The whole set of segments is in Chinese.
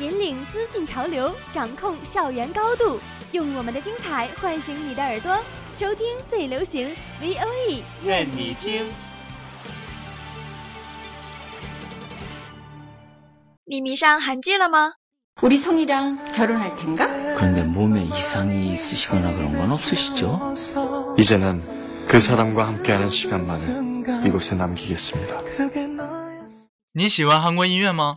引领资讯潮流，掌控校园高度，用我们的精彩唤醒你的耳朵，收听最流行 V O E，愿你听。你迷上韩剧了吗？ 우리 성이랑 결혼할 텐가? 그런데 몸에 이상이 있으시거나 그런 건 없으시죠? 이제는 그 사람과 함께하는 시간만을 이곳에 남기겠습니다. 你喜欢韩国音乐吗？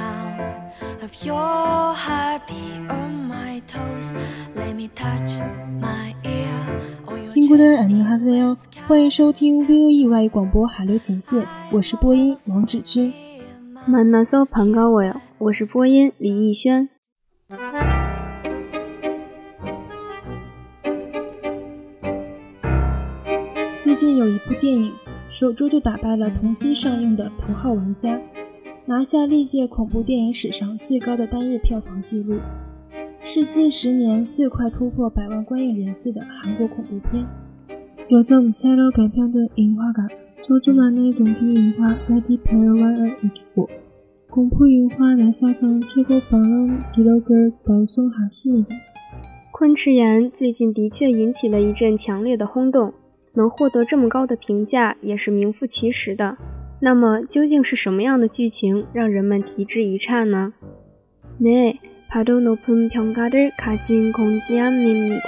of your heartbeat on my toes. Let me touch my ear. 的耳朵哈喽哟欢迎收听 v o e 外语广播韩流前线我是播音王芷君。满南搜盘高我哟我是播音李逸轩。最近有一部电影首周就打败了同期上映的《头号玩家》拿下历届恐怖电影史上最高的单日票房纪录，是近十年最快突破百万观影人次的韩国恐怖片。有着五彩的改编的樱花感，조조만의 동기樱花 Ready Player One 을 이기고 공포 영화 라사상 최고 방영 기록을 달성했습니다. 昆池岩最近的确引起了一阵强烈的轰动，能获得这么高的评价也是名副其实的。 那么究竟是什么样的剧情让人们提之一颤呢？네 바로 높은 평가를 가진 공지암입니다.《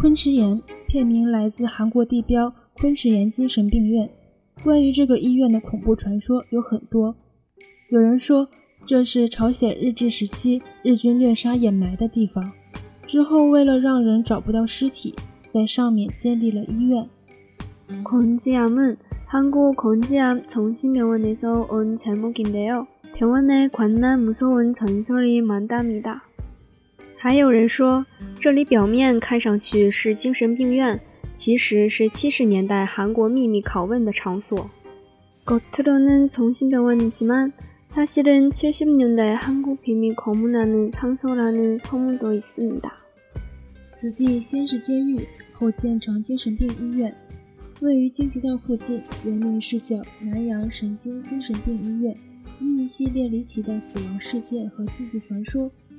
昆池岩》片名来自韩国地标昆池岩精神病院。关于这个医院的恐怖传说有很多。有人说这是朝鲜日治时期日军虐杀掩埋的地方，之后为了让人找不到尸体，在上面建立了医院。 건지암은 한국 건지암 정신병원에서 온 제목인데요. 병원에 관람 무서운 전설이 많답니다. 还有人说，这里表面看上去是精神病院，其实是七十年代韩国秘密拷问的场所。 겉으로는 정신병원이지만 사실은 70년대 한국 비밀 검문하는 상소라는 소문도 있습니다. 此地先是监狱，后建成精神病医院，位于京畿道附近，原名是叫南阳神经精神病医院。因一系列离奇的死亡事件和禁忌传说，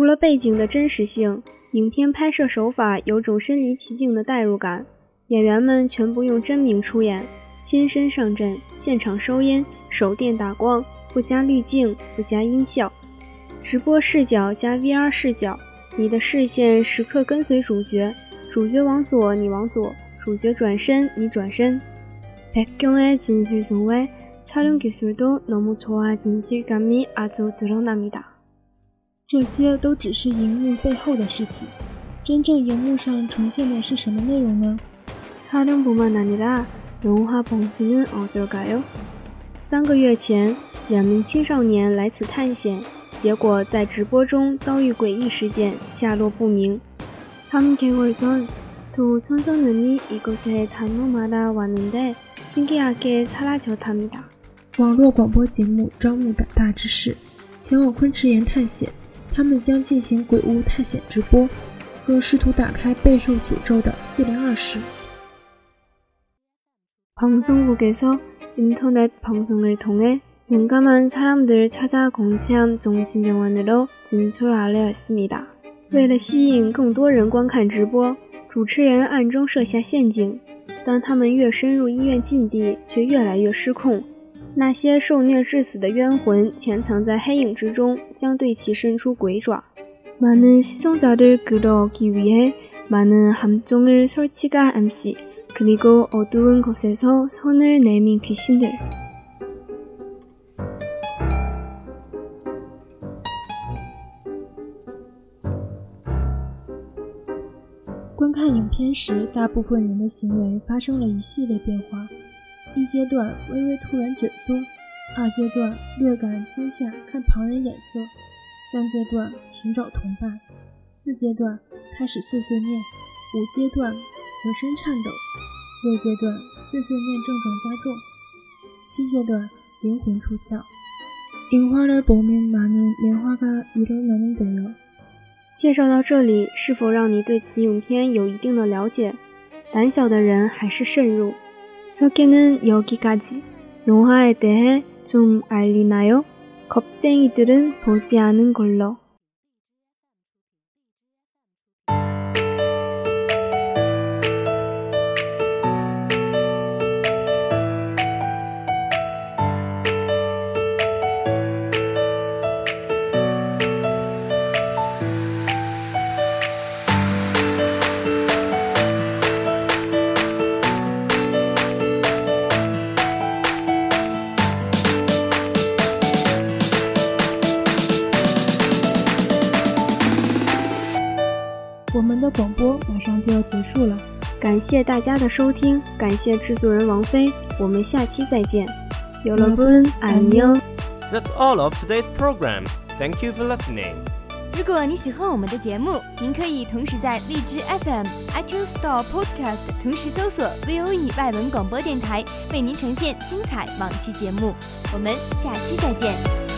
除了背景的真实性， 影片拍摄手法有种身临其境的代入感，演员们全部用真名出演，亲身上阵，现场收音，手电打光，不加滤镜，不加音效，直播视角加 VR 视角，你的视线时刻跟随主角，主角往左你往左，主角转身你转身。백경의진실성외촬영기술도너무좋아진실감이아주드러납니다 这些都只是荧幕背后的事情，真正荧幕上呈现的是什么内容呢？촬영뿐만아니라영화본수는어떨까요三个月前，两名青少年来此探险，结果在直播中遭遇诡异事件，下落不明。3개월전두청소년이이곳에단무마다왔는데신기하게사라졌답니다网络广播节目招募胆大之士，前往昆池岩探险。 他们将进行鬼屋探险直播，更试图打开备受诅咒的四零二室。방송국에서인터넷방송을통해민감한사람들찾아공치암정신병원으로진출하려했습니다为了吸引更多人观看直播，主持人暗中设下陷阱。当他们越深入医院禁地，却越来越失控。 那些受虐致死的冤魂潜藏在黑影之中，将对其伸出鬼爪。많은시청자들끌어오기위해많은함정을설치가암시그리고어두운곳에서손을내민귀신들观看影片时，大部分人的行为发生了一系列变化。 一阶段微微突然卷缩，二阶段略感惊吓，看旁人眼色，三阶段寻找同伴，四阶段开始碎碎念，五阶段浑身颤抖，六阶段碎碎念症状加重，七阶段灵魂出窍。樱花를보면많은변화가일어나는데 요。 介绍到这里，是否让你对此影片有一定的了解？胆小的人还是慎入。 소개는 여기까지. 영화에 대해 좀 알리나요? 겁쟁이들은 보지 않은 걸로. 就要结束了，感谢大家的收听，感谢制作人王菲，我们下期再见。여러분안 녕。 That's all of today's program. Thank you for listening. 如果你喜欢我们的节目，您可以同时在荔枝 FM、iTunes Store Podcast 同时搜索 VOE 外文广播电台，为您呈现精彩往期节目。我们下期再见。